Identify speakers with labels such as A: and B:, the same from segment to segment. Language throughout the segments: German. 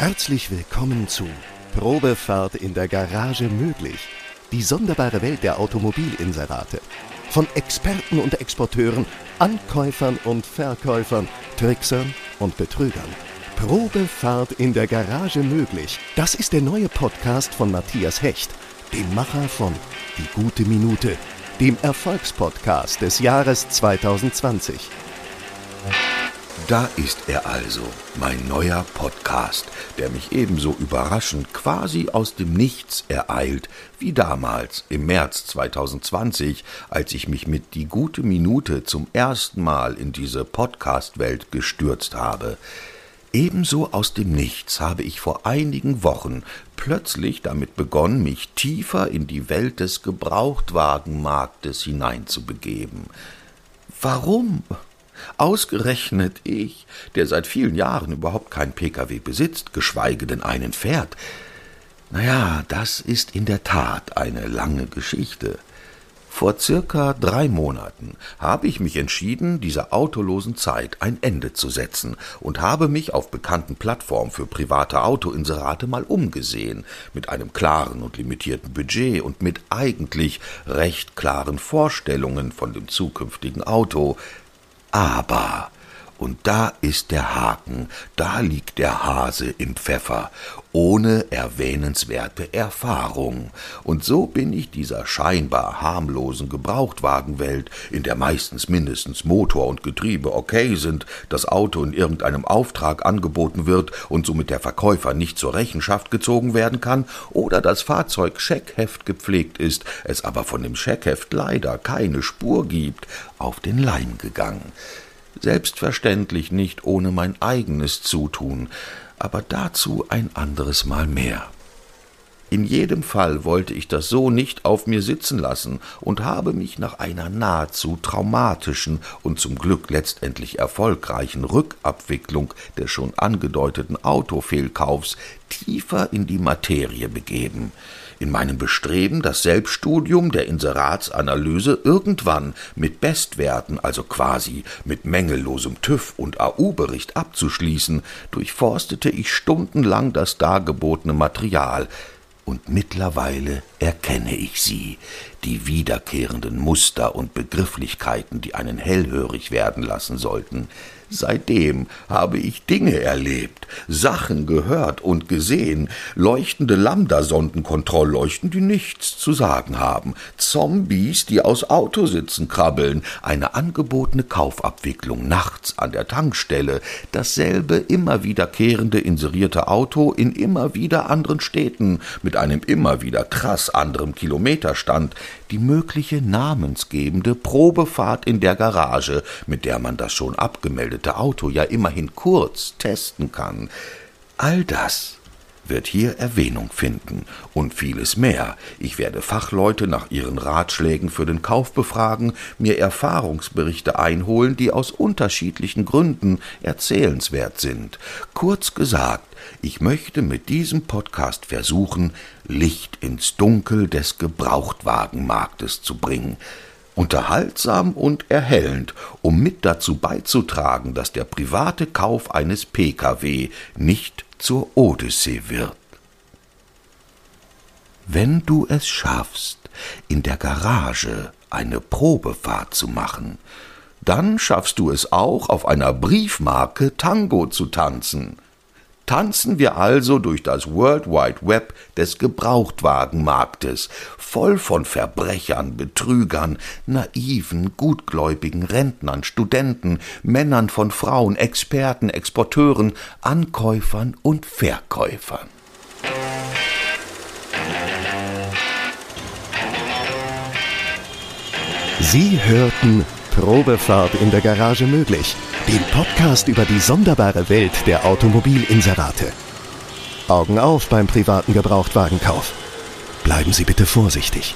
A: Herzlich willkommen zu Probefahrt in der Garage möglich. Die sonderbare Welt der Automobilinserate. Von Experten und Exporteuren, Ankäufern und Verkäufern, Tricksern und Betrügern. Probefahrt in der Garage möglich. Das ist der neue Podcast von Matthias Hecht, dem Macher von Die gute Minute, dem Erfolgspodcast des Jahres 2020.
B: Da ist er also, mein neuer Podcast, der mich ebenso überraschend quasi aus dem Nichts ereilt, wie damals im März 2020, als ich mich mit Die gute Minute zum ersten Mal in diese Podcast-Welt gestürzt habe. Ebenso aus dem Nichts habe ich vor einigen Wochen plötzlich damit begonnen, mich tiefer in die Welt des Gebrauchtwagenmarktes hineinzubegeben. Warum? Ausgerechnet ich, der seit vielen Jahren überhaupt kein Pkw besitzt, geschweige denn einen fährt. Naja, das ist in der Tat eine lange Geschichte. Vor circa drei Monaten habe ich mich entschieden, dieser autolosen Zeit ein Ende zu setzen und habe mich auf bekannten Plattformen für private Autoinserate mal umgesehen, mit einem klaren und limitierten Budget und mit eigentlich recht klaren Vorstellungen von dem zukünftigen Auto, aber, und da ist der Haken, da liegt der Hase im Pfeffer, ohne erwähnenswerte Erfahrung. Und so bin ich dieser scheinbar harmlosen Gebrauchtwagenwelt, in der meistens mindestens Motor und Getriebe okay sind, das Auto in irgendeinem Auftrag angeboten wird und somit der Verkäufer nicht zur Rechenschaft gezogen werden kann, oder das Fahrzeug Scheckheft gepflegt ist, es aber von dem Scheckheft leider keine Spur gibt, auf den Leim gegangen. Selbstverständlich nicht ohne mein eigenes Zutun, aber dazu ein anderes Mal mehr. In jedem Fall wollte ich das so nicht auf mir sitzen lassen und habe mich nach einer nahezu traumatischen und zum Glück letztendlich erfolgreichen Rückabwicklung des schon angedeuteten Autofehlkaufs tiefer in die Materie begeben. In meinem Bestreben, das Selbststudium der Inseratsanalyse irgendwann mit Bestwerten, also quasi mit mängellosem TÜV und AU-Bericht abzuschließen, durchforstete ich stundenlang das dargebotene Material, und mittlerweile erkenne ich sie, die wiederkehrenden Muster und Begrifflichkeiten, die einen hellhörig werden lassen sollten. Seitdem habe ich Dinge erlebt, Sachen gehört und gesehen, leuchtende Lambda-Sondenkontrollleuchten, die nichts zu sagen haben, Zombies, die aus Autositzen krabbeln, eine angebotene Kaufabwicklung nachts an der Tankstelle, dasselbe immer wiederkehrende inserierte Auto in immer wieder anderen Städten mit einem immer wieder krass anderem Kilometerstand, die mögliche namensgebende Probefahrt in der Garage, mit der man das schon abgemeldete Auto ja immerhin kurz testen kann. All das wird hier Erwähnung finden und vieles mehr. Ich werde Fachleute nach ihren Ratschlägen für den Kauf befragen, mir Erfahrungsberichte einholen, die aus unterschiedlichen Gründen erzählenswert sind. Kurz gesagt, ich möchte mit diesem Podcast versuchen, Licht ins Dunkel des Gebrauchtwagenmarktes zu bringen. Unterhaltsam und erhellend, um mit dazu beizutragen, dass der private Kauf eines Pkw nicht zur Odyssee wird. Wenn du es schaffst, in der Garage eine Probefahrt zu machen, dann schaffst du es auch, auf einer Briefmarke Tango zu tanzen tanzen wir also durch das World Wide Web des Gebrauchtwagenmarktes, voll von Verbrechern, Betrügern, naiven, gutgläubigen Rentnern, Studenten, Männern von Frauen, Experten, Exporteuren, Ankäufern und Verkäufern.
A: Sie hörten Probefahrt in der Garage möglich den Podcast über die sonderbare Welt der Automobilinserate. Augen auf beim privaten Gebrauchtwagenkauf. Bleiben Sie bitte vorsichtig.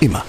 A: Immer.